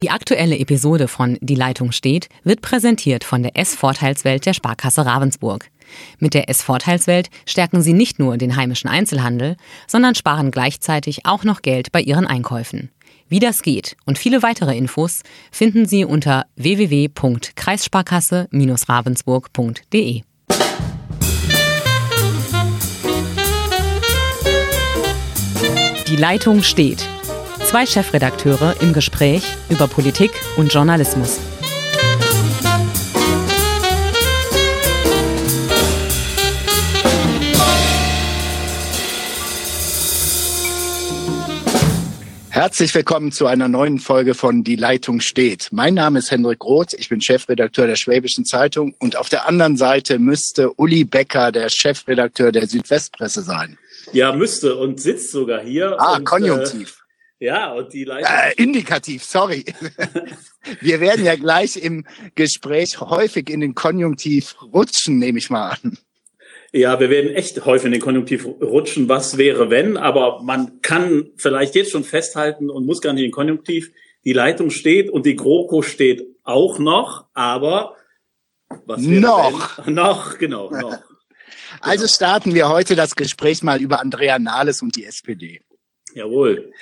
Die aktuelle Episode von Die Leitung steht wird präsentiert von der S-Vorteilswelt der Sparkasse Ravensburg. Mit der S-Vorteilswelt stärken Sie nicht nur den heimischen Einzelhandel, sondern sparen gleichzeitig auch noch Geld bei Ihren Einkäufen. Wie das geht und viele weitere Infos finden Sie unter www.kreissparkasse-ravensburg.de. Die Leitung steht Zwei Chefredakteure im Gespräch über Politik und Journalismus. Herzlich willkommen zu einer neuen Folge von Die Leitung steht. Mein Name ist Hendrik Roth, ich bin Chefredakteur der Schwäbischen Zeitung und auf der anderen Seite müsste Uli Becker der Chefredakteur der Südwestpresse sein. Ja, müsste und sitzt sogar hier. Ah, und, Konjunktiv. Ja, und die Leitung. Äh, indikativ, sorry. Wir werden ja gleich im Gespräch häufig in den Konjunktiv rutschen, nehme ich mal an. Ja, wir werden echt häufig in den Konjunktiv rutschen, was wäre wenn, aber man kann vielleicht jetzt schon festhalten und muss gar nicht in den Konjunktiv. Die Leitung steht und die GroKo steht auch noch, aber was wäre noch. Wenn? Noch, genau, noch. Also starten wir heute das Gespräch mal über Andrea Nahles und die SPD. Jawohl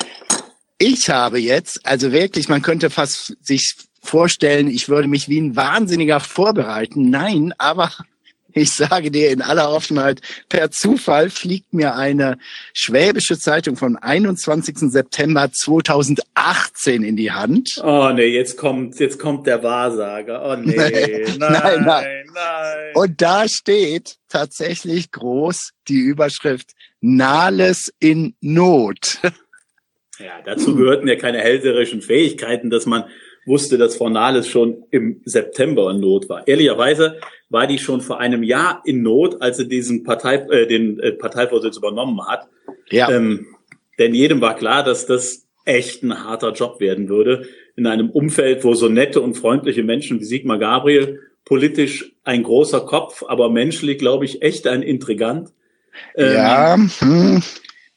ich habe jetzt, also wirklich, man könnte fast sich vorstellen, ich würde mich wie ein Wahnsinniger vorbereiten. Nein, aber ich sage dir in aller Offenheit, per Zufall fliegt mir eine schwäbische Zeitung vom 21. September 2018 in die Hand. Oh nee, jetzt kommt, jetzt kommt der Wahrsager. Oh nee, nein, nein, nein, nein. Und da steht tatsächlich groß die Überschrift Nahles in Not. Ja, dazu gehörten ja keine hellserischen Fähigkeiten, dass man wusste, dass Frau Nahles schon im September in Not war. Ehrlicherweise war die schon vor einem Jahr in Not, als sie diesen Partei, äh, den äh, Parteivorsitz übernommen hat. Ja. Ähm, denn jedem war klar, dass das echt ein harter Job werden würde. In einem Umfeld, wo so nette und freundliche Menschen wie Sigmar Gabriel politisch ein großer Kopf, aber menschlich, glaube ich, echt ein Intrigant. Ähm, ja. Hm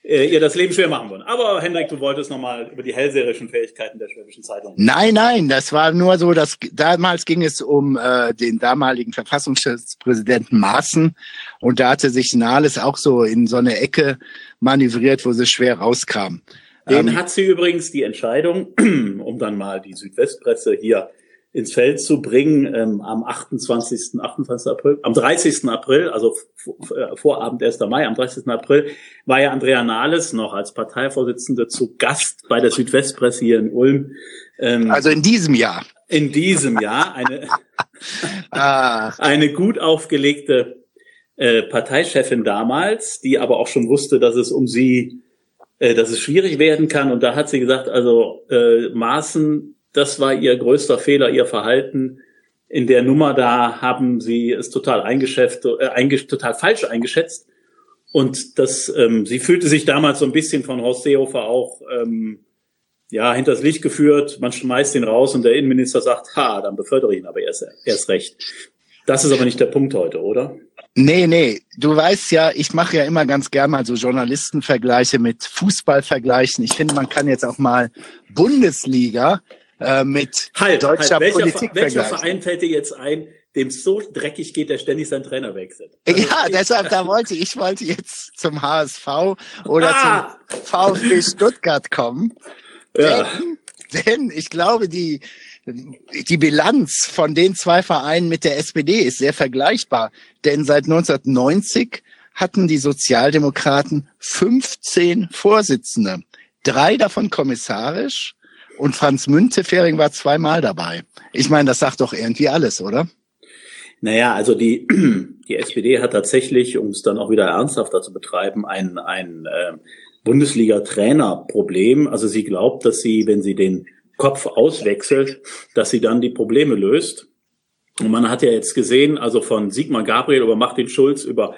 äh, ihr das Leben schwer machen wollen. Aber Hendrik, du wolltest nochmal über die hellseherischen Fähigkeiten der Schwäbischen Zeitung. Nein, nein, das war nur so, dass damals ging es um äh, den damaligen Verfassungspräsidenten Maaßen und da hatte sich Nahles auch so in so eine Ecke manövriert, wo sie schwer rauskam. Den ähm, hat sie übrigens die Entscheidung, um dann mal die Südwestpresse hier ins Feld zu bringen ähm, am 28. 28. April, am 30. April, also äh, Vorabend 1. Mai, am 30. April war ja Andrea Nahles noch als Parteivorsitzende zu Gast bei der Südwestpresse hier in Ulm. Ähm, also in diesem Jahr. In diesem Jahr eine, ah. eine gut aufgelegte äh, Parteichefin damals, die aber auch schon wusste, dass es um sie, äh, dass es schwierig werden kann. Und da hat sie gesagt, also äh, Maßen das war ihr größter Fehler, ihr Verhalten. In der Nummer da haben sie es total eingeschätzt, äh, total falsch eingeschätzt. Und das, ähm, sie fühlte sich damals so ein bisschen von Horst Seehofer auch ähm, ja hinters Licht geführt. Man schmeißt ihn raus und der Innenminister sagt, ha, dann befördere ich ihn aber erst, erst recht. Das ist aber nicht der Punkt heute, oder? Nee, nee. Du weißt ja, ich mache ja immer ganz gern mal so Journalistenvergleiche mit Fußballvergleichen. Ich finde, man kann jetzt auch mal Bundesliga äh, mit halt, deutscher halt. Welcher, Politik Welcher Verein fällt dir jetzt ein, dem so dreckig geht, der ständig seinen Trainer wechselt? Also ja, deshalb, da wollte ich wollte jetzt zum HSV oder ah! zum VfB Stuttgart kommen. Ja. Denn, denn ich glaube, die, die Bilanz von den zwei Vereinen mit der SPD ist sehr vergleichbar. Denn seit 1990 hatten die Sozialdemokraten 15 Vorsitzende. Drei davon kommissarisch und Franz Müntefering war zweimal dabei. Ich meine, das sagt doch irgendwie alles, oder? Naja, also die, die SPD hat tatsächlich, um es dann auch wieder ernsthafter zu betreiben, ein, ein äh, Bundesliga-Trainer-Problem. Also sie glaubt, dass sie, wenn sie den Kopf auswechselt, dass sie dann die Probleme löst. Und man hat ja jetzt gesehen, also von Sigmar Gabriel über Martin Schulz über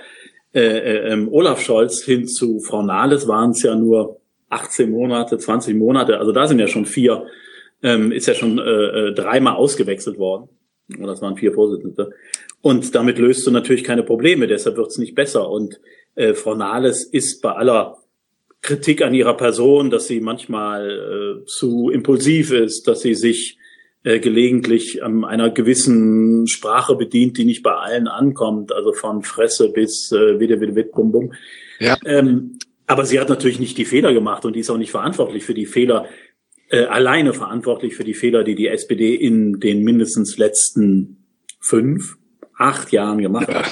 äh, äh, ähm, Olaf Scholz hin zu Frau Nahles waren es ja nur 18 Monate, 20 Monate, also da sind ja schon vier, ähm, ist ja schon äh, äh, dreimal ausgewechselt worden. Und das waren vier Vorsitzende. Und damit löst du natürlich keine Probleme, deshalb wird es nicht besser. Und äh, Frau Nahles ist bei aller Kritik an ihrer Person, dass sie manchmal äh, zu impulsiv ist, dass sie sich äh, gelegentlich an einer gewissen Sprache bedient, die nicht bei allen ankommt, also von Fresse bis äh, wieder, wieder, wieder, bum, bum. Ja. Ähm, aber sie hat natürlich nicht die Fehler gemacht und die ist auch nicht verantwortlich für die Fehler, äh, alleine verantwortlich für die Fehler, die die SPD in den mindestens letzten fünf, acht Jahren gemacht hat.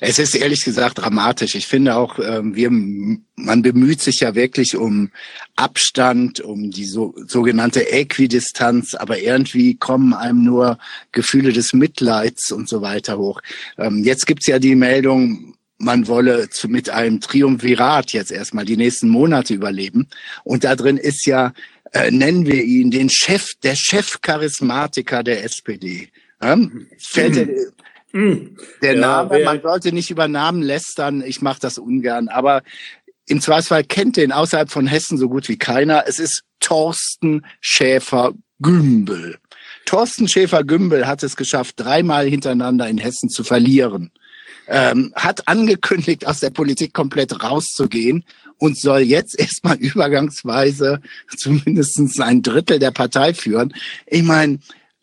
Es ist ehrlich gesagt dramatisch. Ich finde auch, ähm, wir, man bemüht sich ja wirklich um Abstand, um die so, sogenannte Äquidistanz, aber irgendwie kommen einem nur Gefühle des Mitleids und so weiter hoch. Ähm, jetzt gibt's ja die Meldung, man wolle zu, mit einem Triumvirat jetzt erstmal die nächsten Monate überleben. Und da drin ist ja, äh, nennen wir ihn, den Chef, der Chefcharismatiker der SPD. Ähm, fällt, mhm. Mm. Der ja, Name, man sollte nicht über Namen lästern, ich mache das ungern, aber im Zweifelsfall kennt den außerhalb von Hessen so gut wie keiner. Es ist Thorsten Schäfer-Gümbel. Thorsten Schäfer-Gümbel hat es geschafft, dreimal hintereinander in Hessen zu verlieren. Ähm, hat angekündigt, aus der Politik komplett rauszugehen und soll jetzt erstmal übergangsweise zumindest ein Drittel der Partei führen. Ich meine,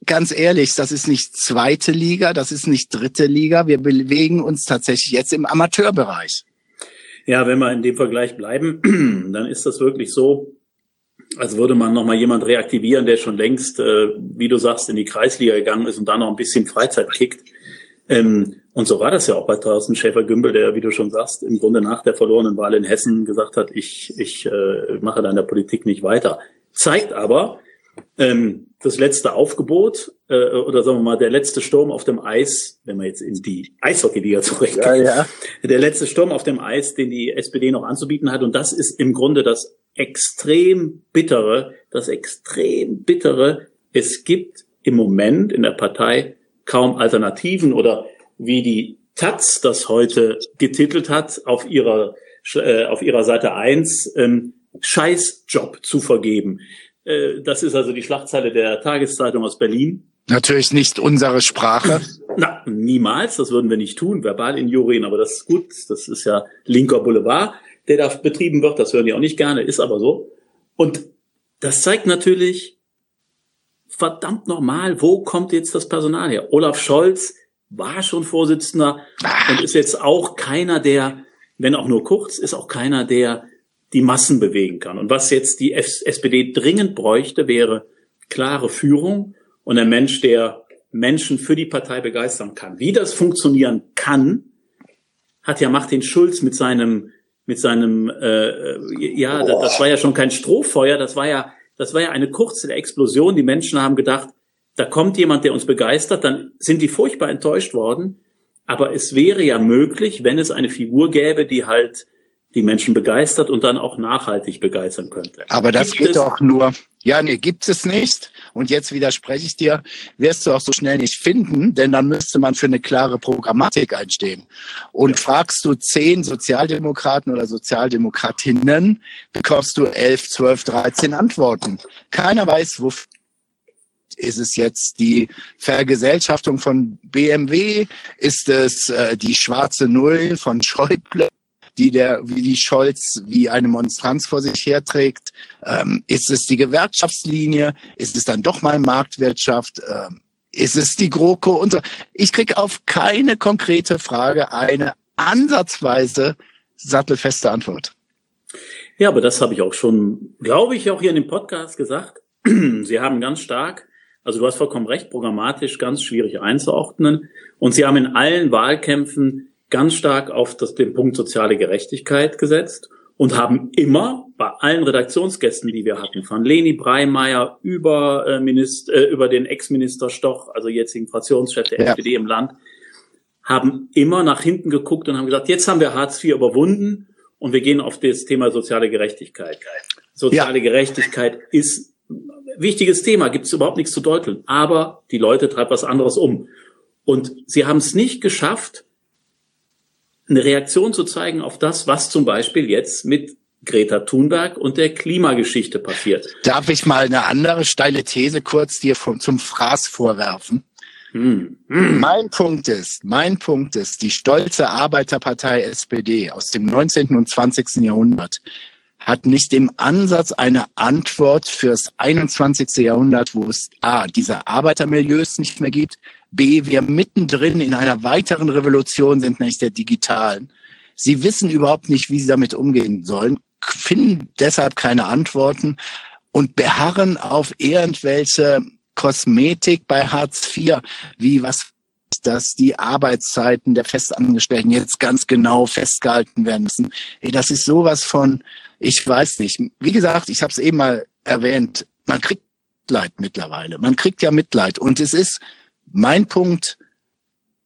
ganz ehrlich, das ist nicht zweite Liga, das ist nicht dritte Liga. Wir bewegen uns tatsächlich jetzt im Amateurbereich. Ja, wenn wir in dem Vergleich bleiben, dann ist das wirklich so, als würde man nochmal jemand reaktivieren, der schon längst, äh, wie du sagst, in die Kreisliga gegangen ist und da noch ein bisschen Freizeit kickt. Ähm, und so war das ja auch bei Thorsten Schäfer-Gümbel, der, wie du schon sagst, im Grunde nach der verlorenen Wahl in Hessen gesagt hat, ich, ich äh, mache da in der Politik nicht weiter. Zeigt aber, ähm, das letzte Aufgebot äh, oder sagen wir mal der letzte Sturm auf dem Eis, wenn man jetzt in die Eishockey-Liga zurückgeht, ja, ja. der letzte Sturm auf dem Eis, den die SPD noch anzubieten hat. Und das ist im Grunde das extrem bittere, das extrem bittere. Es gibt im Moment in der Partei kaum Alternativen oder wie die Taz das heute getitelt hat auf ihrer äh, auf ihrer Seite eins ähm, Scheißjob zu vergeben. Äh, das ist also die Schlagzeile der Tageszeitung aus Berlin. Natürlich nicht unsere Sprache. Na, niemals. Das würden wir nicht tun. Verbal in Jurien, aber das ist gut. Das ist ja linker Boulevard, der da betrieben wird. Das hören die auch nicht gerne, ist aber so. Und das zeigt natürlich verdammt nochmal, wo kommt jetzt das Personal her? Olaf Scholz war schon Vorsitzender und ist jetzt auch keiner, der, wenn auch nur kurz, ist auch keiner, der die Massen bewegen kann. Und was jetzt die SPD dringend bräuchte, wäre klare Führung und ein Mensch, der Menschen für die Partei begeistern kann. Wie das funktionieren kann, hat ja Martin Schulz mit seinem mit seinem äh, ja, das, das war ja schon kein Strohfeuer, das war ja das war ja eine kurze Explosion. Die Menschen haben gedacht, da kommt jemand, der uns begeistert, dann sind die furchtbar enttäuscht worden. Aber es wäre ja möglich, wenn es eine Figur gäbe, die halt die Menschen begeistert und dann auch nachhaltig begeistern könnte. Aber das gibt geht doch nur. Ja, nee, gibt es nicht. Und jetzt widerspreche ich dir, wirst du auch so schnell nicht finden, denn dann müsste man für eine klare Programmatik einstehen. Und ja. fragst du zehn Sozialdemokraten oder Sozialdemokratinnen, bekommst du elf, zwölf, dreizehn Antworten. Keiner weiß, wo ist es jetzt die Vergesellschaftung von BMW? Ist es äh, die schwarze Null von Schäuble? Die der, wie die Scholz wie eine Monstranz vor sich herträgt? Ähm, ist es die Gewerkschaftslinie? Ist es dann doch mal Marktwirtschaft? Ähm, ist es die GroKo? Und so. Ich krieg auf keine konkrete Frage eine ansatzweise sattelfeste Antwort. Ja, aber das habe ich auch schon, glaube ich, auch hier in dem Podcast gesagt. Sie haben ganz stark, also du hast vollkommen recht, programmatisch ganz schwierig einzuordnen. Und Sie haben in allen Wahlkämpfen ganz stark auf das, den Punkt soziale Gerechtigkeit gesetzt und haben immer bei allen Redaktionsgästen, die wir hatten, von Leni Breimeyer über, äh, Minister, äh, über den Ex-Minister Stoch, also jetzigen Fraktionschef der ja. SPD im Land, haben immer nach hinten geguckt und haben gesagt, jetzt haben wir Hartz IV überwunden und wir gehen auf das Thema soziale Gerechtigkeit. Soziale ja. Gerechtigkeit ist ein wichtiges Thema, gibt es überhaupt nichts zu deuteln, aber die Leute treibt was anderes um. Und sie haben es nicht geschafft, eine Reaktion zu zeigen auf das, was zum Beispiel jetzt mit Greta Thunberg und der Klimageschichte passiert. Darf ich mal eine andere steile These kurz dir vom, zum Fraß vorwerfen? Hm. Hm. Mein Punkt ist, mein Punkt ist, die stolze Arbeiterpartei SPD aus dem 19. und 20. Jahrhundert hat nicht im Ansatz eine Antwort fürs 21. Jahrhundert, wo es A, diese Arbeitermilieus nicht mehr gibt, B, wir mittendrin in einer weiteren Revolution sind, nämlich der digitalen. Sie wissen überhaupt nicht, wie sie damit umgehen sollen, finden deshalb keine Antworten und beharren auf irgendwelche Kosmetik bei Hartz IV, wie was dass die Arbeitszeiten der Festangestellten jetzt ganz genau festgehalten werden müssen. Das ist sowas von, ich weiß nicht. Wie gesagt, ich habe es eben mal erwähnt, man kriegt Mitleid mittlerweile. Man kriegt ja Mitleid. Und es ist mein Punkt,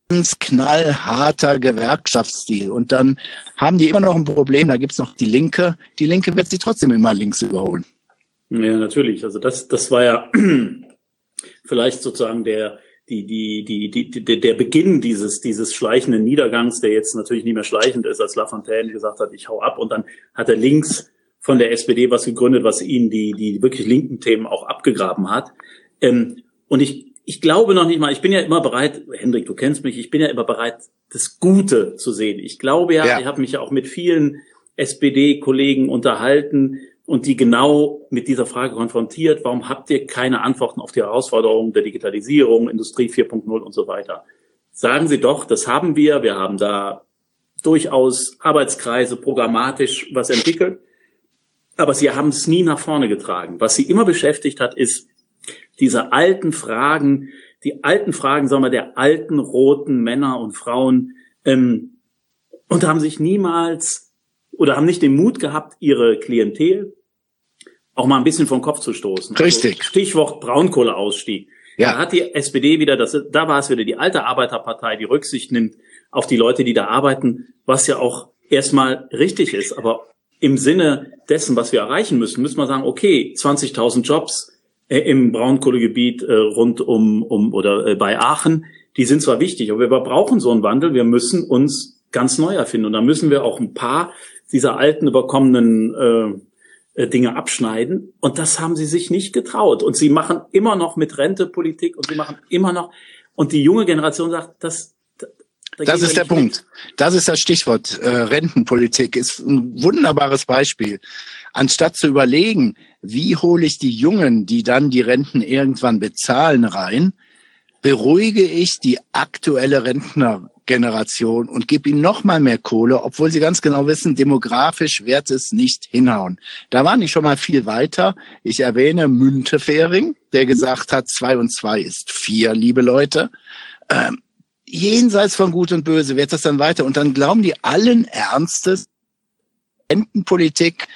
ganz knallharter Gewerkschaftsstil. Und dann haben die immer noch ein Problem, da gibt's noch die Linke. Die Linke wird sie trotzdem immer links überholen. Ja, natürlich. Also das, das war ja vielleicht sozusagen der, die, die, die, die, der Beginn dieses, dieses schleichenden Niedergangs, der jetzt natürlich nicht mehr schleichend ist, als Lafontaine gesagt hat, ich hau ab und dann hat er links von der SPD was gegründet, was ihn die, die wirklich linken Themen auch abgegraben hat. Ähm, und ich, ich glaube noch nicht mal, ich bin ja immer bereit, Hendrik, du kennst mich, ich bin ja immer bereit, das Gute zu sehen. Ich glaube ja, ja. ich habe mich ja auch mit vielen SPD-Kollegen unterhalten, und die genau mit dieser Frage konfrontiert, warum habt ihr keine Antworten auf die Herausforderungen der Digitalisierung, Industrie 4.0 und so weiter? Sagen Sie doch, das haben wir, wir haben da durchaus Arbeitskreise programmatisch was entwickelt, aber Sie haben es nie nach vorne getragen. Was Sie immer beschäftigt hat, ist diese alten Fragen, die alten Fragen, sagen wir, der alten roten Männer und Frauen, ähm, und haben sich niemals oder haben nicht den Mut gehabt, ihre Klientel, auch mal ein bisschen vom Kopf zu stoßen. Also Richtig. Also Stichwort Braunkohleausstieg. Ja. Da hat die SPD wieder, das, da war es wieder die alte Arbeiterpartei, die Rücksicht nimmt auf die Leute, die da arbeiten, was ja auch erstmal richtig ist. Aber im Sinne dessen, was wir erreichen müssen, müssen wir sagen, okay, 20.000 Jobs äh, im Braunkohlegebiet äh, rund um, um oder äh, bei Aachen, die sind zwar wichtig, aber wir brauchen so einen Wandel. Wir müssen uns ganz neu erfinden. Und da müssen wir auch ein paar dieser alten überkommenen äh, äh, Dinge abschneiden. Und das haben sie sich nicht getraut. Und sie machen immer noch mit Rente Politik und sie machen immer noch. Und die junge Generation sagt, das, da das ist der mit. Punkt. Das ist das Stichwort. Äh, Rentenpolitik ist ein wunderbares Beispiel. Anstatt zu überlegen, wie hole ich die Jungen, die dann die Renten irgendwann bezahlen, rein, beruhige ich die aktuelle Rentner, Generation und gib ihnen noch mal mehr Kohle, obwohl sie ganz genau wissen, demografisch wird es nicht hinhauen. Da waren die schon mal viel weiter. Ich erwähne Müntefering, der gesagt hat, zwei und zwei ist vier, liebe Leute. Ähm, jenseits von Gut und Böse wird das dann weiter. Und dann glauben die allen Ernstes, Rentenpolitik,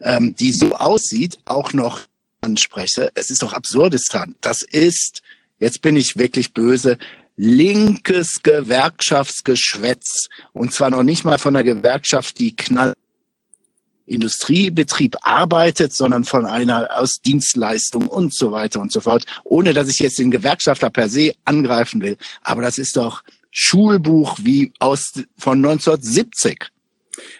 ähm, die so aussieht, auch noch anspreche. Es ist doch Absurdistan. Das ist, jetzt bin ich wirklich böse, linkes Gewerkschaftsgeschwätz. Und zwar noch nicht mal von einer Gewerkschaft, die knall Industriebetrieb arbeitet, sondern von einer aus Dienstleistung und so weiter und so fort, ohne dass ich jetzt den Gewerkschafter per se angreifen will. Aber das ist doch Schulbuch wie aus von 1970.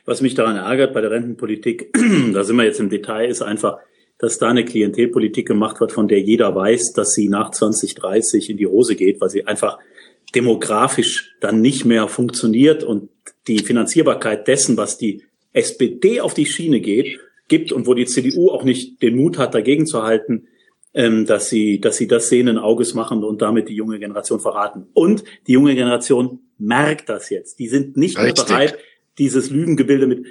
Was mich daran ärgert bei der Rentenpolitik, da sind wir jetzt im Detail, ist einfach, dass da eine Klientelpolitik gemacht wird, von der jeder weiß, dass sie nach 2030 in die Hose geht, weil sie einfach demografisch dann nicht mehr funktioniert und die Finanzierbarkeit dessen, was die SPD auf die Schiene geht, gibt und wo die CDU auch nicht den Mut hat, dagegen zu halten, ähm, dass sie, dass sie das sehenden Auges machen und damit die junge Generation verraten. Und die junge Generation merkt das jetzt. Die sind nicht Richtig. mehr bereit, dieses Lügengebilde mit,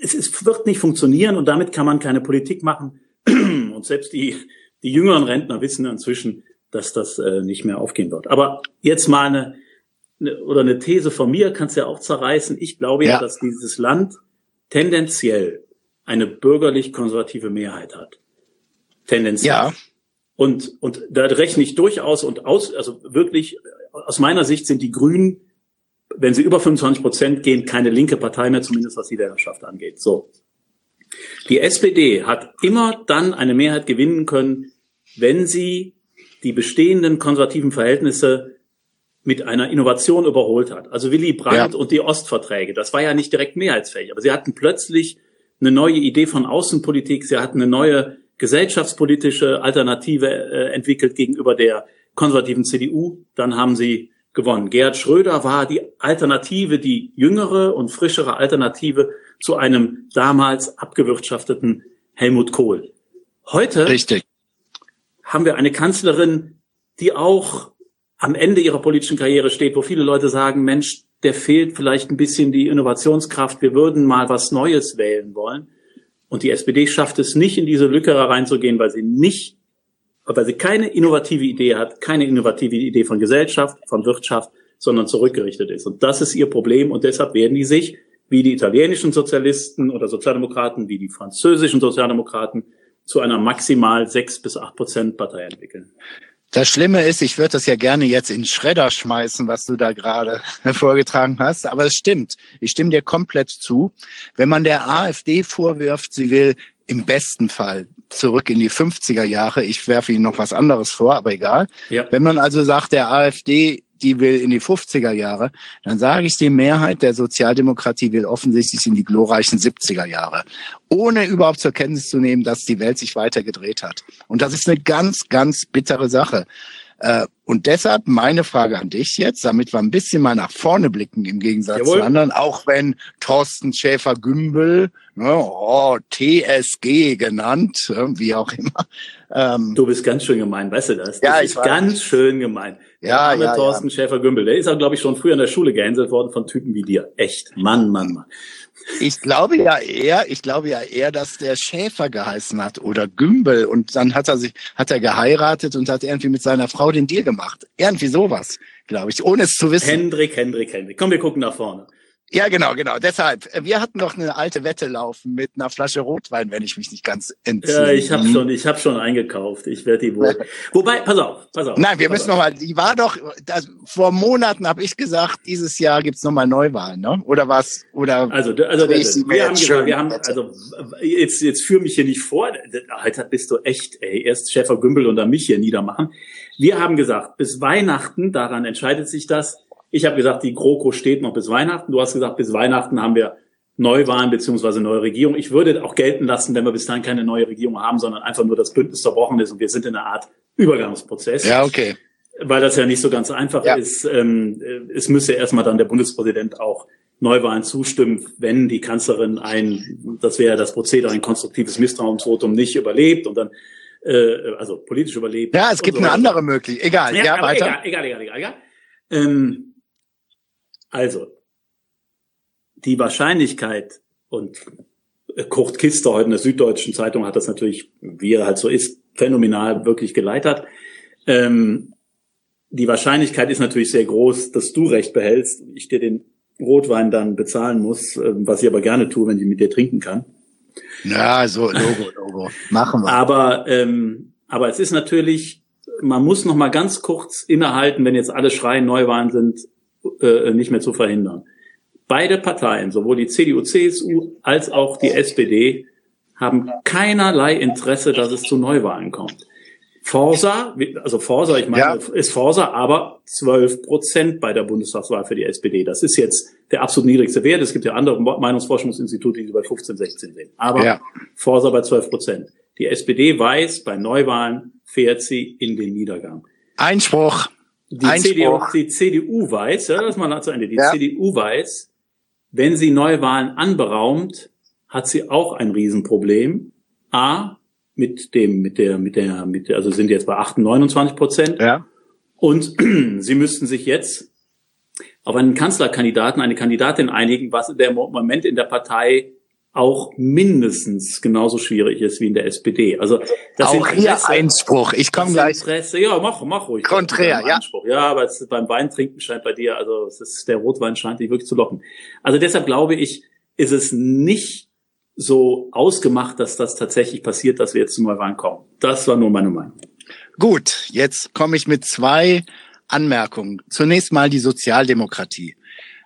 es, es wird nicht funktionieren und damit kann man keine Politik machen. Und selbst die, die jüngeren Rentner wissen inzwischen, dass das äh, nicht mehr aufgehen wird. Aber jetzt mal eine, eine oder eine These von mir kannst du ja auch zerreißen. Ich glaube ja, ja dass dieses Land tendenziell eine bürgerlich-konservative Mehrheit hat. Tendenziell. Ja. Und, und da rechne ich durchaus und aus, also wirklich, aus meiner Sicht sind die Grünen wenn sie über 25 Prozent gehen, keine linke Partei mehr, zumindest was die Wählerschaft angeht. So. Die SPD hat immer dann eine Mehrheit gewinnen können, wenn sie die bestehenden konservativen Verhältnisse mit einer Innovation überholt hat. Also Willy Brandt ja. und die Ostverträge, das war ja nicht direkt mehrheitsfähig, aber sie hatten plötzlich eine neue Idee von Außenpolitik, sie hatten eine neue gesellschaftspolitische Alternative äh, entwickelt gegenüber der konservativen CDU, dann haben sie gewonnen. Gerhard Schröder war die Alternative, die jüngere und frischere Alternative zu einem damals abgewirtschafteten Helmut Kohl. Heute Richtig. haben wir eine Kanzlerin, die auch am Ende ihrer politischen Karriere steht, wo viele Leute sagen, Mensch, der fehlt vielleicht ein bisschen die Innovationskraft, wir würden mal was Neues wählen wollen. Und die SPD schafft es nicht, in diese Lücke reinzugehen, weil sie nicht, weil sie keine innovative Idee hat, keine innovative Idee von Gesellschaft, von Wirtschaft, sondern zurückgerichtet ist. Und das ist ihr Problem. Und deshalb werden die sich, wie die italienischen Sozialisten oder Sozialdemokraten, wie die französischen Sozialdemokraten, zu einer maximal sechs bis acht Prozent Partei entwickeln. Das Schlimme ist, ich würde das ja gerne jetzt in Schredder schmeißen, was du da gerade vorgetragen hast, aber es stimmt. Ich stimme dir komplett zu. Wenn man der AfD vorwirft, sie will im besten Fall zurück in die 50er Jahre, ich werfe Ihnen noch was anderes vor, aber egal. Ja. Wenn man also sagt, der AfD die will in die 50er Jahre, dann sage ich, die Mehrheit der Sozialdemokratie will offensichtlich in die glorreichen 70er Jahre, ohne überhaupt zur Kenntnis zu nehmen, dass die Welt sich weiter gedreht hat. Und das ist eine ganz, ganz bittere Sache. Äh, und deshalb meine Frage an dich jetzt, damit wir ein bisschen mal nach vorne blicken im Gegensatz Jawohl. zu anderen, auch wenn Thorsten Schäfer-Gümbel, ne, oh, TSG genannt, wie auch immer. Ähm, du bist ganz schön gemein, weißt du das? das ja, ist ganz schön gemein. Ja, der ja, Thorsten ja. Schäfer-Gümbel, der ist auch, glaube ich, schon früher in der Schule gehänselt worden von Typen wie dir. Echt, Mann, Mann, Mann. Ich glaube ja eher, ich glaube ja eher, dass der Schäfer geheißen hat oder Gümbel und dann hat er sich, hat er geheiratet und hat irgendwie mit seiner Frau den Deal gemacht. Irgendwie sowas, glaube ich, ohne es zu wissen. Hendrik, Hendrik, Hendrik. Komm, wir gucken nach vorne. Ja, genau, genau. Deshalb, wir hatten noch eine alte Wette laufen mit einer Flasche Rotwein, wenn ich mich nicht ganz entziehe. Ja, ich habe schon, ich habe schon eingekauft. Ich werde die wohl. Wobei, pass auf, pass auf. Nein, wir müssen noch mal. Die war doch. Das, vor Monaten habe ich gesagt, dieses Jahr gibt's noch mal Neuwahlen, ne? Oder was? Oder? Also, also wir haben gesagt, wir haben also jetzt jetzt führ mich hier nicht vor. Alter, bist du echt, ey. Erst Schäfer Gümbel und dann mich hier niedermachen. Wir haben gesagt, bis Weihnachten, daran entscheidet sich das ich habe gesagt, die GroKo steht noch bis Weihnachten. Du hast gesagt, bis Weihnachten haben wir Neuwahlen beziehungsweise neue Regierung. Ich würde auch gelten lassen, wenn wir bis dahin keine neue Regierung haben, sondern einfach nur das Bündnis zerbrochen ist und wir sind in einer Art Übergangsprozess. Ja, okay. Weil das ja nicht so ganz einfach ja. ist. Ähm, es müsste erstmal dann der Bundespräsident auch Neuwahlen zustimmen, wenn die Kanzlerin ein, das wäre das Prozedere, ein konstruktives Misstrauensvotum nicht überlebt und dann äh, also politisch überlebt. Ja, es gibt so eine andere Möglichkeit. Egal, ja, ja weiter. Egal, egal, egal, egal. egal. Ähm, also, die Wahrscheinlichkeit und Kurt Kister heute in der Süddeutschen Zeitung hat das natürlich, wie er halt so ist, phänomenal wirklich geleitet. Ähm, die Wahrscheinlichkeit ist natürlich sehr groß, dass du recht behältst und ich dir den Rotwein dann bezahlen muss, ähm, was ich aber gerne tue, wenn ich mit dir trinken kann. Ja, so Logo, Logo. Machen wir. Aber ähm, aber es ist natürlich, man muss noch mal ganz kurz innehalten, wenn jetzt alle schreien Neuwahlen sind, äh, nicht mehr zu verhindern. Beide Parteien, sowohl die CDU, CSU als auch die SPD, haben keinerlei Interesse, dass es zu Neuwahlen kommt. Forsa, also Forsa, ich meine, ja. ist Forsa, aber 12 Prozent bei der Bundestagswahl für die SPD. Das ist jetzt der absolut niedrigste Wert. Es gibt ja andere Meinungsforschungsinstitute, die bei 15, 16 sind. Aber ja. Forsa bei 12 Prozent. Die SPD weiß, bei Neuwahlen fährt sie in den Niedergang. Einspruch. Die CDU, die CDU weiß, ja, das mal zu Ende, die ja. CDU weiß, wenn sie Neuwahlen anberaumt, hat sie auch ein Riesenproblem. A, mit dem, mit der, mit der, mit der, also sind jetzt bei 28, 29 Prozent. Ja. Und sie müssten sich jetzt auf einen Kanzlerkandidaten, eine Kandidatin einigen, was der Moment in der Partei auch mindestens genauso schwierig ist wie in der SPD. Also das auch Interesse, hier Einspruch. Ich komme gleich. Interesse, ja, mach, mach ruhig. Konträr, ja. Ja, aber es, beim Weintrinken scheint bei dir, also es ist, der Rotwein scheint dich wirklich zu locken. Also deshalb glaube ich, ist es nicht so ausgemacht, dass das tatsächlich passiert, dass wir jetzt zum Neuwahlen kommen. Das war nur meine Meinung. Gut, jetzt komme ich mit zwei Anmerkungen. Zunächst mal die Sozialdemokratie.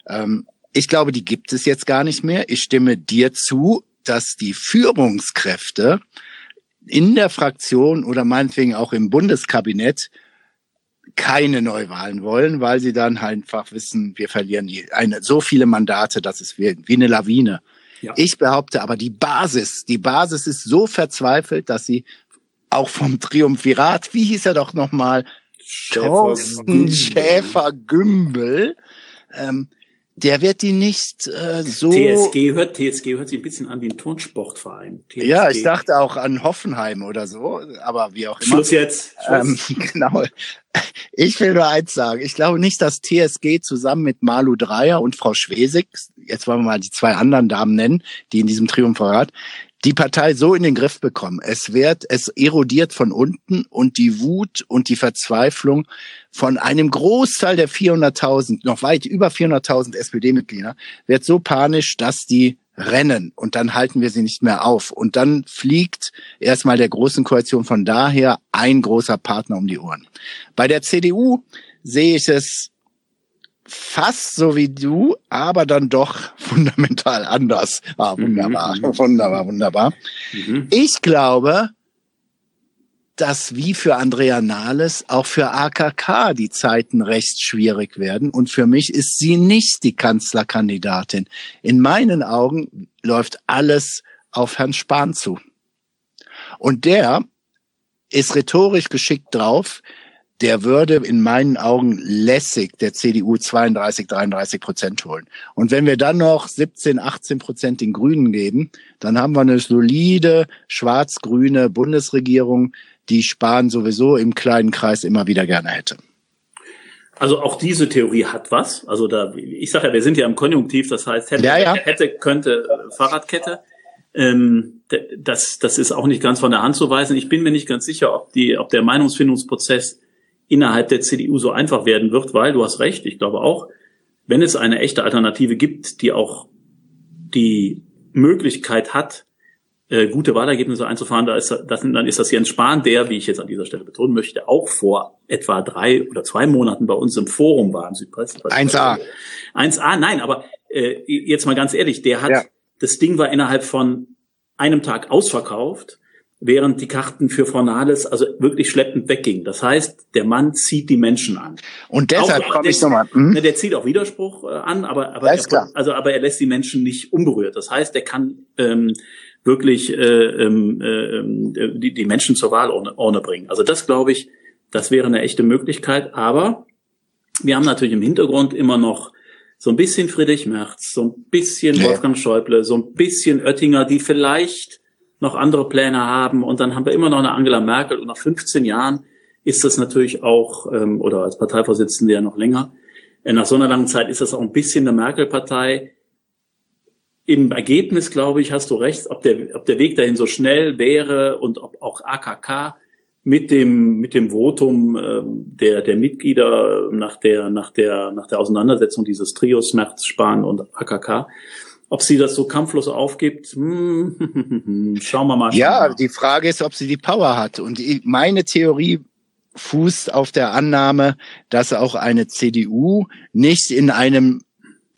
Ähm, ich glaube, die gibt es jetzt gar nicht mehr. Ich stimme dir zu, dass die Führungskräfte in der Fraktion oder meinetwegen auch im Bundeskabinett keine Neuwahlen wollen, weil sie dann einfach wissen, wir verlieren eine, so viele Mandate, dass es wie, wie eine Lawine. Ja. Ich behaupte aber, die Basis, die Basis ist so verzweifelt, dass sie auch vom Triumvirat, wie hieß er doch nochmal, Thorsten Schäfer-Gümbel, ähm, der wird die nicht äh, so. TSG hört, TSG hört sich ein bisschen an wie ein Turnsportverein. TSG. Ja, ich dachte auch an Hoffenheim oder so, aber wie auch immer. Schluss jetzt. Schluss. Ähm, genau. Ich will nur eins sagen. Ich glaube nicht, dass TSG zusammen mit Malu Dreier und Frau Schwesig, jetzt wollen wir mal die zwei anderen Damen nennen, die in diesem Triumvirat, die Partei so in den Griff bekommen. Es wird, es erodiert von unten und die Wut und die Verzweiflung von einem Großteil der 400.000, noch weit über 400.000 SPD-Mitglieder, wird so panisch, dass die rennen und dann halten wir sie nicht mehr auf. Und dann fliegt erstmal der großen Koalition von daher ein großer Partner um die Ohren. Bei der CDU sehe ich es fast so wie du, aber dann doch fundamental anders. Ah, wunderbar, mhm. wunderbar, wunderbar. Mhm. Ich glaube, dass wie für Andrea Nahles auch für AKK die Zeiten recht schwierig werden. Und für mich ist sie nicht die Kanzlerkandidatin. In meinen Augen läuft alles auf Herrn Spahn zu. Und der ist rhetorisch geschickt drauf, der würde in meinen Augen lässig der CDU 32, 33 Prozent holen. Und wenn wir dann noch 17, 18 Prozent den Grünen geben, dann haben wir eine solide schwarz-grüne Bundesregierung, die Spahn sowieso im kleinen Kreis immer wieder gerne hätte. Also auch diese Theorie hat was. Also da, ich sage ja, wir sind ja im Konjunktiv, das heißt hätte, ja, ja. hätte könnte Fahrradkette. Ähm, das, das ist auch nicht ganz von der Hand zu weisen. Ich bin mir nicht ganz sicher, ob die, ob der Meinungsfindungsprozess innerhalb der CDU so einfach werden wird, weil du hast recht. Ich glaube auch, wenn es eine echte Alternative gibt, die auch die Möglichkeit hat, äh, gute Wahlergebnisse einzufahren, da ist, das, dann ist das Jens Spahn, der, wie ich jetzt an dieser Stelle betonen möchte, auch vor etwa drei oder zwei Monaten bei uns im Forum war im Südpresse. 1a. 1a, nein, aber äh, jetzt mal ganz ehrlich, der hat, ja. das Ding war innerhalb von einem Tag ausverkauft, während die Karten für Fornales also wirklich schleppend weggingen. Das heißt, der Mann zieht die Menschen an. Und deshalb komme ich nochmal. Hm? Der zieht auch Widerspruch äh, an, aber aber, er, also, aber er lässt die Menschen nicht unberührt. Das heißt, er kann ähm, wirklich äh, ähm, äh, die, die Menschen zur Wahl ohne bringen. Also das glaube ich, das wäre eine echte Möglichkeit. Aber wir haben natürlich im Hintergrund immer noch so ein bisschen Friedrich Merz, so ein bisschen. Wolfgang Schäuble, so ein bisschen Oettinger, die vielleicht noch andere Pläne haben. Und dann haben wir immer noch eine Angela Merkel. Und nach 15 Jahren ist das natürlich auch, ähm, oder als Parteivorsitzende ja noch länger, äh, nach so einer langen Zeit ist das auch ein bisschen eine Merkel-Partei, im Ergebnis, glaube ich, hast du recht, ob der, ob der Weg dahin so schnell wäre und ob auch AKK mit dem, mit dem Votum äh, der, der Mitglieder nach der, nach der, nach der Auseinandersetzung dieses Trios Merz, Spahn und AKK, ob sie das so kampflos aufgibt, hm, schauen wir mal. Ja, die Frage ist, ob sie die Power hat. Und meine Theorie fußt auf der Annahme, dass auch eine CDU nicht in einem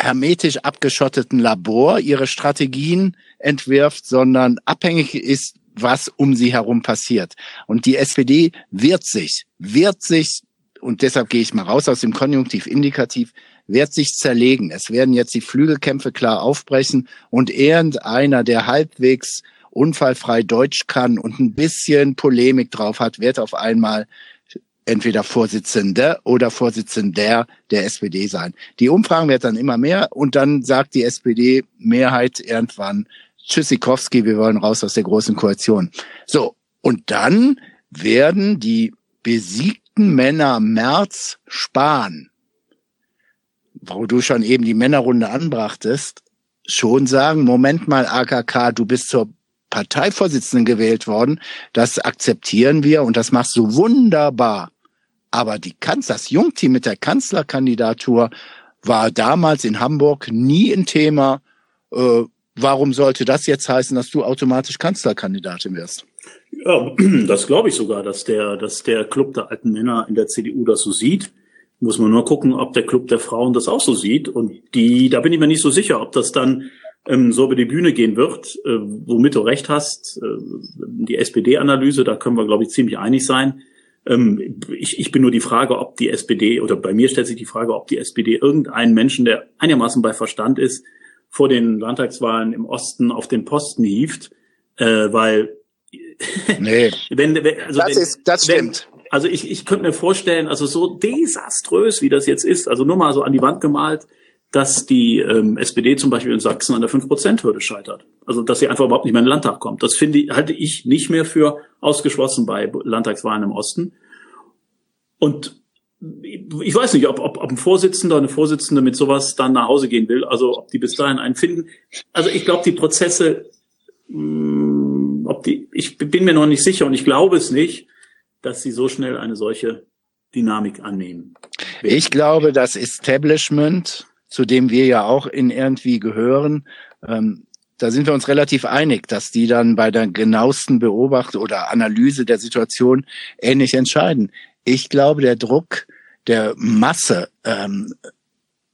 hermetisch abgeschotteten Labor ihre Strategien entwirft, sondern abhängig ist, was um sie herum passiert. Und die SPD wird sich, wird sich, und deshalb gehe ich mal raus aus dem Konjunktiv indikativ, wird sich zerlegen. Es werden jetzt die Flügelkämpfe klar aufbrechen und irgendeiner, der halbwegs unfallfrei Deutsch kann und ein bisschen Polemik drauf hat, wird auf einmal entweder Vorsitzende oder Vorsitzender der SPD sein. Die Umfragen werden dann immer mehr und dann sagt die SPD-Mehrheit irgendwann, Tschüssikowski, wir wollen raus aus der großen Koalition. So, und dann werden die besiegten Männer März Spahn, wo du schon eben die Männerrunde anbrachtest, schon sagen, Moment mal, AKK, du bist zur Parteivorsitzenden gewählt worden. Das akzeptieren wir und das machst du wunderbar. Aber die Kanzler, das Jungteam mit der Kanzlerkandidatur war damals in Hamburg nie ein Thema. Äh, warum sollte das jetzt heißen, dass du automatisch Kanzlerkandidatin wirst? Ja, das glaube ich sogar, dass der, dass der Club der alten Männer in der CDU das so sieht. Muss man nur gucken, ob der Club der Frauen das auch so sieht. Und die, da bin ich mir nicht so sicher, ob das dann ähm, so über die Bühne gehen wird, äh, womit du recht hast. Äh, die SPD-Analyse, da können wir, glaube ich, ziemlich einig sein. Ähm, ich, ich bin nur die Frage, ob die SPD, oder bei mir stellt sich die Frage, ob die SPD irgendeinen Menschen, der einigermaßen bei Verstand ist, vor den Landtagswahlen im Osten auf den Posten hieft, äh, weil nee. wenn, also das, wenn, ist, das stimmt. Also ich, ich könnte mir vorstellen, also so desaströs, wie das jetzt ist, also nur mal so an die Wand gemalt, dass die ähm, SPD zum Beispiel in Sachsen an der 5%-Hürde scheitert. Also dass sie einfach überhaupt nicht mehr in den Landtag kommt. Das finde ich, halte ich nicht mehr für ausgeschlossen bei Landtagswahlen im Osten. Und ich weiß nicht, ob, ob, ob ein Vorsitzender, eine Vorsitzende mit sowas dann nach Hause gehen will, also ob die bis dahin einen finden. Also ich glaube, die Prozesse, mh, mm, ob die, ich bin mir noch nicht sicher und ich glaube es nicht, dass sie so schnell eine solche Dynamik annehmen. Ich glaube, das Establishment, zu dem wir ja auch in irgendwie gehören, ähm, da sind wir uns relativ einig, dass die dann bei der genauesten Beobachtung oder Analyse der Situation ähnlich entscheiden. Ich glaube, der Druck der Masse, ähm,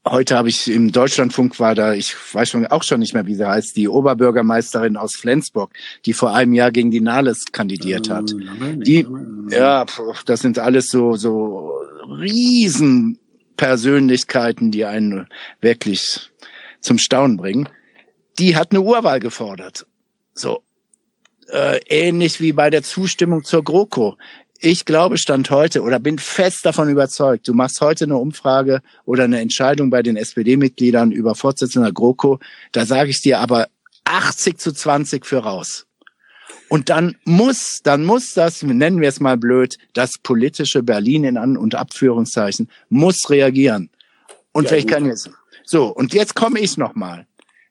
heute habe ich im Deutschlandfunk war da, ich weiß schon auch schon nicht mehr, wie sie heißt, die Oberbürgermeisterin aus Flensburg, die vor einem Jahr gegen die Nahles kandidiert hat. Die, ja, das sind alles so, so Riesenpersönlichkeiten, die einen wirklich zum Staunen bringen. Die hat eine Urwahl gefordert. So, äh, ähnlich wie bei der Zustimmung zur GroKo ich glaube, Stand heute oder bin fest davon überzeugt, du machst heute eine Umfrage oder eine Entscheidung bei den SPD-Mitgliedern über Fortsetzung GroKo, da sage ich dir aber 80 zu 20 für raus. Und dann muss, dann muss das, nennen wir es mal blöd, das politische Berlin in An- und Abführungszeichen, muss reagieren. Und ja, vielleicht kann jetzt, so, und jetzt komme ich nochmal.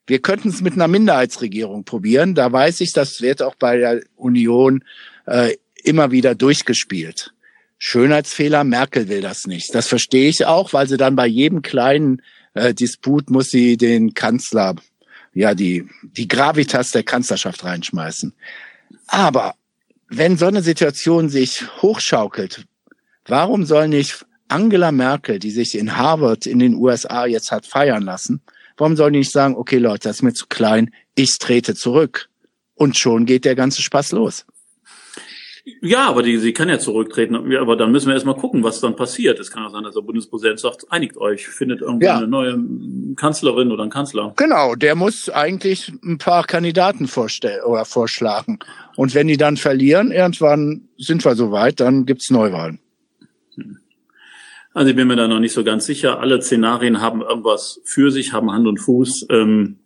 Wir könnten es mit einer Minderheitsregierung probieren. Da weiß ich, das wird auch bei der Union äh, immer wieder durchgespielt. Schönheitsfehler, Merkel will das nicht. Das verstehe ich auch, weil sie dann bei jedem kleinen äh, Disput muss sie den Kanzler, ja, die, die Gravitas der Kanzlerschaft reinschmeißen. Aber wenn so eine Situation sich hochschaukelt, warum soll nicht Angela Merkel, die sich in Harvard in den USA jetzt hat feiern lassen, warum soll die nicht sagen, okay Leute, das ist mir zu klein, ich trete zurück. Und schon geht der ganze Spaß los. Ja, aber die, sie kann ja zurücktreten. Aber dann müssen wir erstmal gucken, was dann passiert. Es kann auch sein, dass der Bundespräsident sagt, einigt euch, findet irgendwie ja. eine neue Kanzlerin oder einen Kanzler. Genau, der muss eigentlich ein paar Kandidaten vorstellen oder vorschlagen. Und wenn die dann verlieren, irgendwann sind wir soweit, dann gibt's Neuwahlen. Also ich bin mir da noch nicht so ganz sicher. Alle Szenarien haben irgendwas für sich, haben Hand und Fuß. Ähm,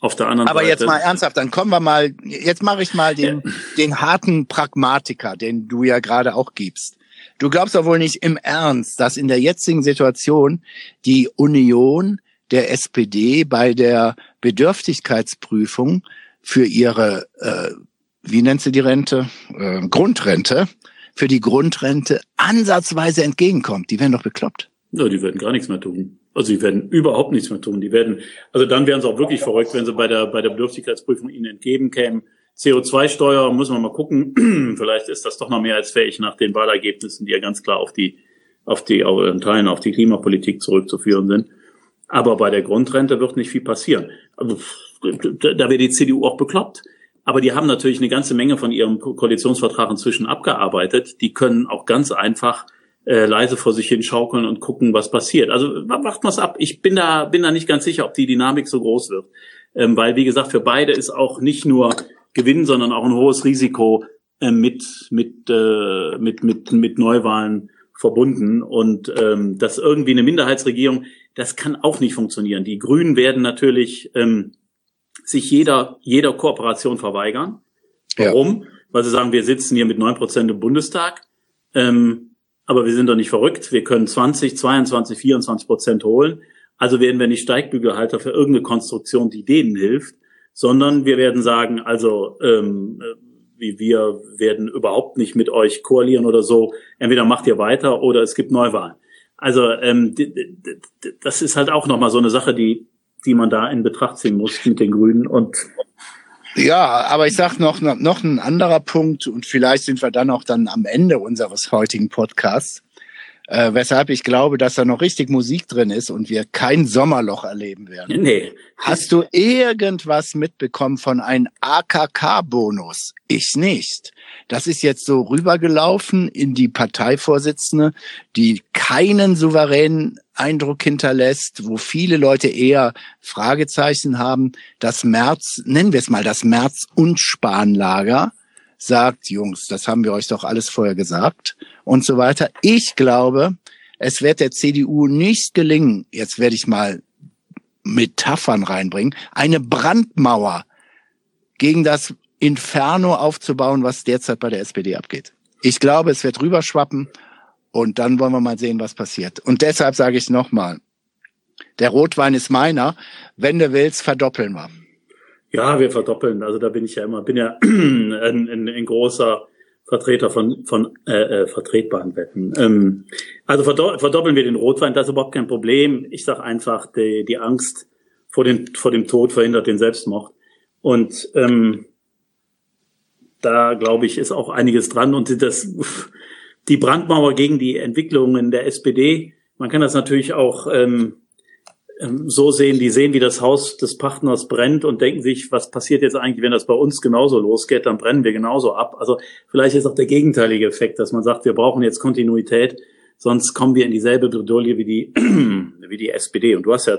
auf der anderen Aber Seite. jetzt mal ernsthaft, dann kommen wir mal, jetzt mache ich mal den, ja. den harten Pragmatiker, den du ja gerade auch gibst. Du glaubst doch wohl nicht im Ernst, dass in der jetzigen Situation die Union der SPD bei der Bedürftigkeitsprüfung für ihre, äh, wie nennt sie die Rente? Äh, Grundrente, für die Grundrente ansatzweise entgegenkommt. Die werden doch bekloppt. Ja, die werden gar nichts mehr tun. Also die werden überhaupt nichts mehr tun. Die werden, also dann wären sie auch wirklich verrückt, wenn sie bei der, bei der Bedürftigkeitsprüfung ihnen entgegen kämen. CO2-Steuer, muss man mal gucken. Vielleicht ist das doch noch mehr als fähig nach den Wahlergebnissen, die ja ganz klar auf die, auf die, in Teilen auf die Klimapolitik zurückzuführen sind. Aber bei der Grundrente wird nicht viel passieren. Also, da wäre die CDU auch bekloppt. Aber die haben natürlich eine ganze Menge von ihrem Koalitionsvertrag inzwischen abgearbeitet. Die können auch ganz einfach äh, leise vor sich hin schaukeln und gucken, was passiert. Also macht mal's ab. Ich bin da, bin da nicht ganz sicher, ob die Dynamik so groß wird. Ähm, weil, wie gesagt, für beide ist auch nicht nur Gewinn, sondern auch ein hohes Risiko äh, mit, mit, äh, mit, mit, mit Neuwahlen verbunden. Und ähm, das irgendwie eine Minderheitsregierung, das kann auch nicht funktionieren. Die Grünen werden natürlich ähm, sich jeder, jeder Kooperation verweigern. Warum? Ja. Weil sie sagen, wir sitzen hier mit neun Prozent im Bundestag. Ähm, aber wir sind doch nicht verrückt. Wir können 20, 22, 24 Prozent holen. Also werden wir nicht Steigbügelhalter für irgendeine Konstruktion, die denen hilft, sondern wir werden sagen, also ähm, wie wir werden überhaupt nicht mit euch koalieren oder so. Entweder macht ihr weiter oder es gibt Neuwahlen. Also ähm, das ist halt auch nochmal so eine Sache, die, die man da in Betracht ziehen muss mit den Grünen. Und ja, aber ich sag noch, noch ein anderer Punkt und vielleicht sind wir dann auch dann am Ende unseres heutigen Podcasts, äh, weshalb ich glaube, dass da noch richtig Musik drin ist und wir kein Sommerloch erleben werden. Nee. Hast du irgendwas mitbekommen von einem AKK-Bonus? Ich nicht. Das ist jetzt so rübergelaufen in die Parteivorsitzende, die keinen souveränen Eindruck hinterlässt, wo viele Leute eher Fragezeichen haben. Das März, nennen wir es mal das März- und Spanlager, sagt, Jungs, das haben wir euch doch alles vorher gesagt und so weiter. Ich glaube, es wird der CDU nicht gelingen, jetzt werde ich mal Metaphern reinbringen, eine Brandmauer gegen das Inferno aufzubauen, was derzeit bei der SPD abgeht. Ich glaube, es wird rüberschwappen und dann wollen wir mal sehen, was passiert. Und deshalb sage ich nochmal, der Rotwein ist meiner. Wenn du willst, verdoppeln wir. Ja, wir verdoppeln. Also da bin ich ja immer, bin ja ein, ein, ein großer Vertreter von, von äh, äh, vertretbaren Wetten. Ähm, also verdoppeln wir den Rotwein, das ist überhaupt kein Problem. Ich sage einfach, die, die Angst vor, den, vor dem Tod verhindert den Selbstmord. Und ähm, da glaube ich, ist auch einiges dran. Und das, die Brandmauer gegen die Entwicklungen der SPD, man kann das natürlich auch ähm, so sehen, die sehen, wie das Haus des Partners brennt und denken sich, was passiert jetzt eigentlich, wenn das bei uns genauso losgeht, dann brennen wir genauso ab. Also vielleicht ist auch der gegenteilige Effekt, dass man sagt, wir brauchen jetzt Kontinuität, sonst kommen wir in dieselbe Bredouille wie die, wie die SPD. Und du hast ja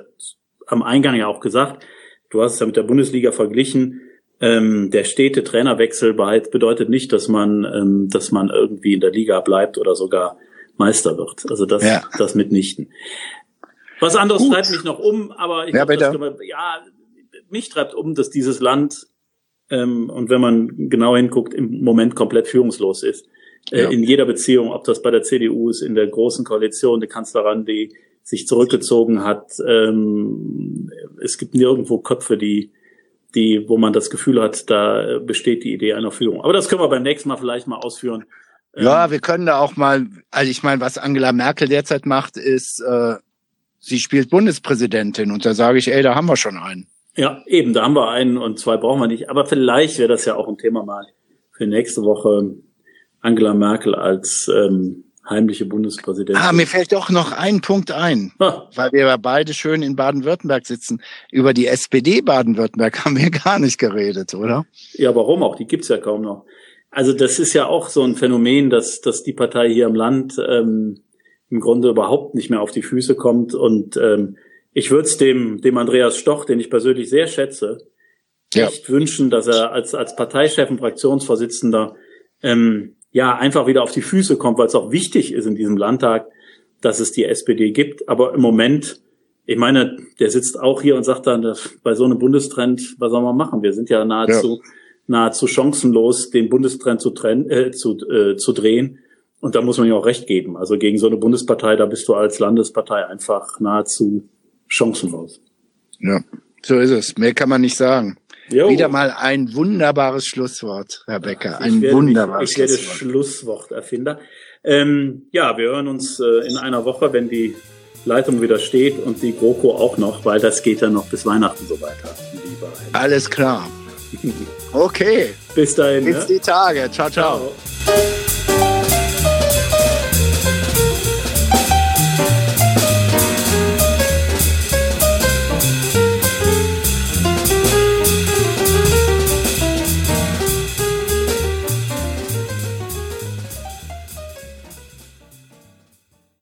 am Eingang ja auch gesagt, du hast es ja mit der Bundesliga verglichen, ähm, der stete Trainerwechsel bedeutet nicht, dass man, ähm, dass man irgendwie in der Liga bleibt oder sogar Meister wird. Also das, ja. das mitnichten. Was anderes Gut. treibt mich noch um, aber ich ja, glaub, man, ja, mich treibt um, dass dieses Land ähm, und wenn man genau hinguckt, im Moment komplett führungslos ist. Äh, ja. In jeder Beziehung, ob das bei der CDU ist, in der großen Koalition, die Kanzlerin, die sich zurückgezogen hat. Ähm, es gibt nirgendwo Köpfe, die, die, wo man das Gefühl hat, da besteht die Idee einer Führung. Aber das können wir beim nächsten Mal vielleicht mal ausführen. Ja, ähm, wir können da auch mal, also ich meine, was Angela Merkel derzeit macht, ist äh, sie spielt Bundespräsidentin und da sage ich, ey, da haben wir schon einen. Ja, eben, da haben wir einen und zwei brauchen wir nicht. Aber vielleicht wäre das ja auch ein Thema mal für nächste Woche. Angela Merkel als ähm, heimliche Bundespräsidentin. Ah, mir fällt doch noch ein Punkt ein, ah. weil wir beide schön in Baden-Württemberg sitzen. Über die SPD Baden-Württemberg haben wir gar nicht geredet, oder? Ja, warum auch? Die gibt's ja kaum noch. Also das ist ja auch so ein Phänomen, dass, dass die Partei hier im Land ähm, im Grunde überhaupt nicht mehr auf die Füße kommt. Und ähm, ich würde es dem, dem Andreas Stoch, den ich persönlich sehr schätze, ja. echt wünschen, dass er als, als Parteichef und Fraktionsvorsitzender ähm, ja einfach wieder auf die Füße kommt, weil es auch wichtig ist in diesem Landtag, dass es die SPD gibt. Aber im Moment, ich meine, der sitzt auch hier und sagt dann, bei so einem Bundestrend, was soll man machen? Wir sind ja nahezu, ja. nahezu chancenlos, den Bundestrend zu, trennen, äh, zu, äh, zu drehen. Und da muss man ja auch recht geben. Also gegen so eine Bundespartei, da bist du als Landespartei einfach nahezu chancenlos. Ja, so ist es. Mehr kann man nicht sagen. Jo. Wieder mal ein wunderbares Schlusswort, Herr Becker. Ein werde, wunderbares ich, ich werde Schlussworterfinder. Ähm, ja, wir hören uns äh, in einer Woche, wenn die Leitung wieder steht und die GroKo auch noch, weil das geht ja noch bis Weihnachten so weiter. Alles klar. Okay. Bis dahin. Bis ne? die Tage. ciao. ciao. ciao.